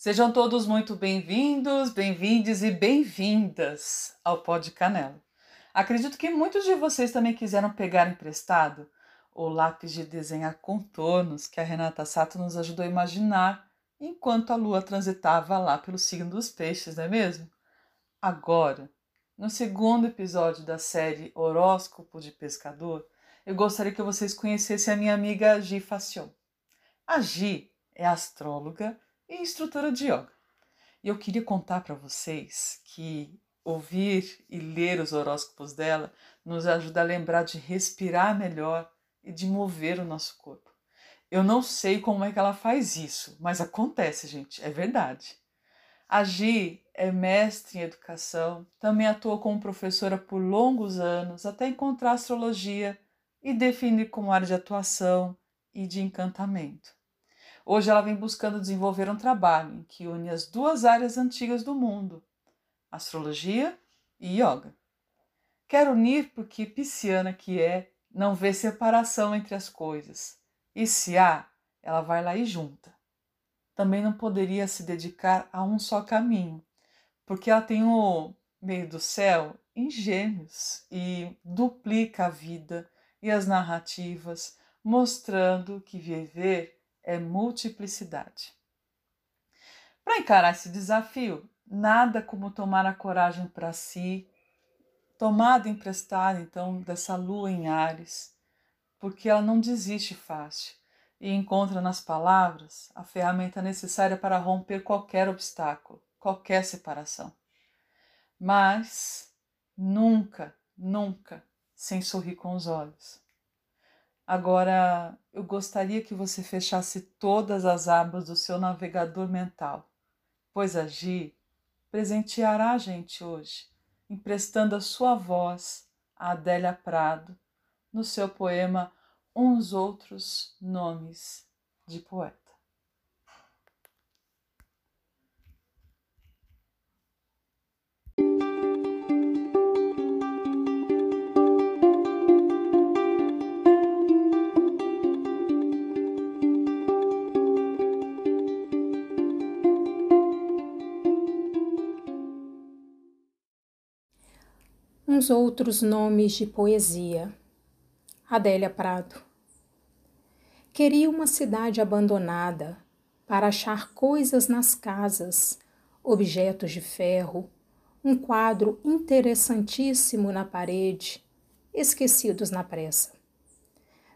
Sejam todos muito bem-vindos, bem-vindes e bem-vindas ao Pod Canela. Acredito que muitos de vocês também quiseram pegar emprestado o lápis de desenhar contornos que a Renata Sato nos ajudou a imaginar enquanto a lua transitava lá pelo signo dos peixes, não é mesmo? Agora, no segundo episódio da série Horóscopo de Pescador, eu gostaria que vocês conhecessem a minha amiga Gi Facion. A Gi é astróloga e instrutora de yoga. E eu queria contar para vocês que ouvir e ler os horóscopos dela nos ajuda a lembrar de respirar melhor e de mover o nosso corpo. Eu não sei como é que ela faz isso, mas acontece, gente, é verdade. A Gi é mestre em educação, também atuou como professora por longos anos até encontrar astrologia e definir como área de atuação e de encantamento. Hoje ela vem buscando desenvolver um trabalho que une as duas áreas antigas do mundo, astrologia e yoga. Quero unir porque pisciana que é, não vê separação entre as coisas. E se há, ela vai lá e junta. Também não poderia se dedicar a um só caminho, porque ela tem o meio do céu em gêmeos e duplica a vida e as narrativas, mostrando que viver é multiplicidade. Para encarar esse desafio, nada como tomar a coragem para si, tomada emprestada então dessa lua em Ares, porque ela não desiste fácil e encontra nas palavras a ferramenta necessária para romper qualquer obstáculo, qualquer separação. Mas nunca, nunca sem sorrir com os olhos. Agora, eu gostaria que você fechasse todas as abas do seu navegador mental, pois a Gi presenteará a gente hoje, emprestando a sua voz a Adélia Prado no seu poema Uns Outros Nomes de Poeta. Uns outros nomes de poesia. Adélia Prado. Queria uma cidade abandonada para achar coisas nas casas, objetos de ferro, um quadro interessantíssimo na parede, esquecidos na pressa.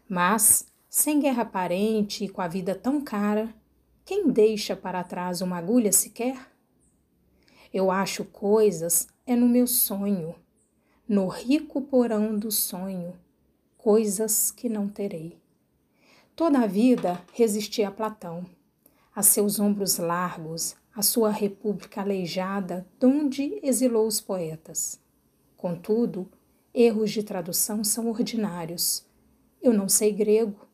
Mas, sem guerra aparente e com a vida tão cara, quem deixa para trás uma agulha sequer? Eu acho coisas é no meu sonho no rico porão do sonho, coisas que não terei. Toda a vida resisti a Platão, a seus ombros largos, a sua república aleijada, donde exilou os poetas. Contudo, erros de tradução são ordinários. Eu não sei grego,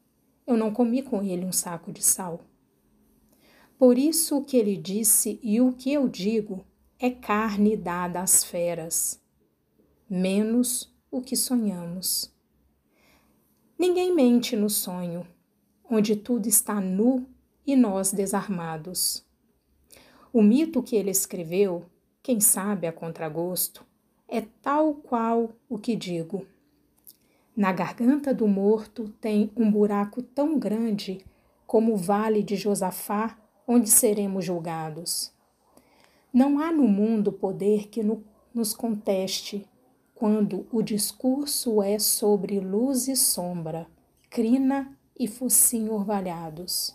eu não comi com ele um saco de sal. Por isso o que ele disse e o que eu digo é carne dada às feras menos o que sonhamos. Ninguém mente no sonho, onde tudo está nu e nós desarmados. O mito que ele escreveu, quem sabe a contragosto, é tal qual o que digo. Na garganta do morto tem um buraco tão grande como o vale de Josafá, onde seremos julgados. Não há no mundo poder que no, nos conteste quando o discurso é sobre luz e sombra, crina e focinho orvalhados.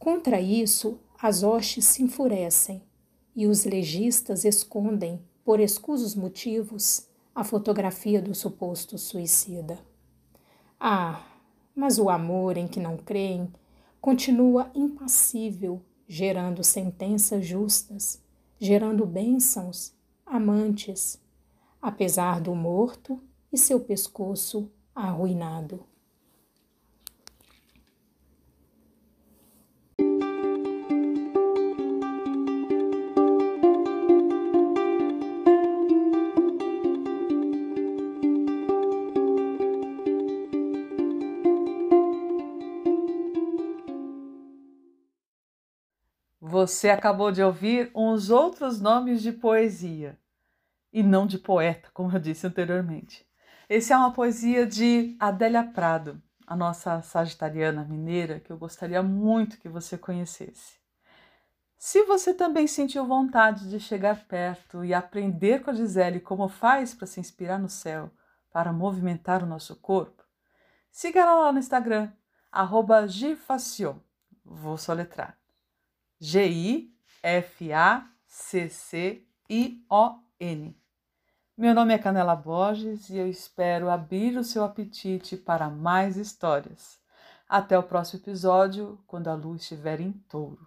Contra isso, as hostes se enfurecem e os legistas escondem, por escusos motivos, a fotografia do suposto suicida. Ah, mas o amor em que não creem continua impassível, gerando sentenças justas, gerando bênçãos, amantes, apesar do morto e seu pescoço arruinado. Você acabou de ouvir uns outros nomes de poesia e não de poeta, como eu disse anteriormente. Esse é uma poesia de Adélia Prado, a nossa sagitariana mineira, que eu gostaria muito que você conhecesse. Se você também sentiu vontade de chegar perto e aprender com a Gisele como faz para se inspirar no céu, para movimentar o nosso corpo, siga ela lá no Instagram, arroba Gifacion. Vou soletrar. G-I-F-A-C-C-I-O-N. Meu nome é Canela Borges e eu espero abrir o seu apetite para mais histórias. Até o próximo episódio, quando a lua estiver em touro.